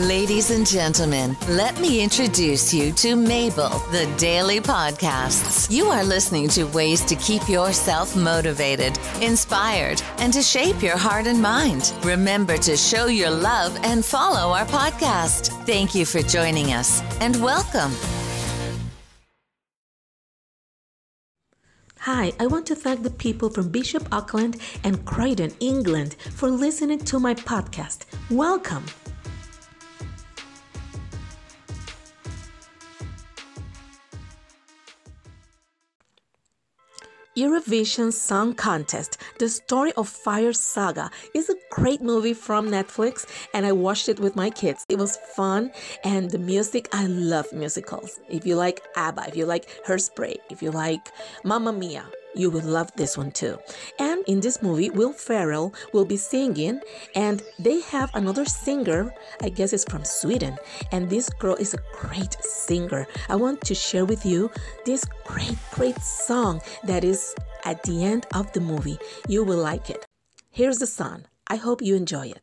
Ladies and gentlemen, let me introduce you to Mabel, the daily podcasts. You are listening to ways to keep yourself motivated, inspired, and to shape your heart and mind. Remember to show your love and follow our podcast. Thank you for joining us and welcome. Hi, I want to thank the people from Bishop Auckland and Croydon, England, for listening to my podcast. Welcome. Eurovision Song Contest, The Story of Fire Saga is a great movie from Netflix and I watched it with my kids. It was fun and the music, I love musicals. If you like ABBA, if you like Hairspray, if you like Mamma Mia, you will love this one too. And in this movie, Will Ferrell will be singing, and they have another singer, I guess it's from Sweden, and this girl is a great singer. I want to share with you this great, great song that is at the end of the movie. You will like it. Here's the song. I hope you enjoy it.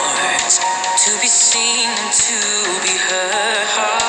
to be seen and to be heard.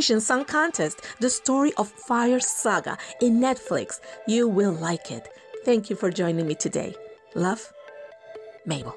Eurovision Song Contest, The Story of Fire Saga in Netflix. You will like it. Thank you for joining me today. Love, Mabel.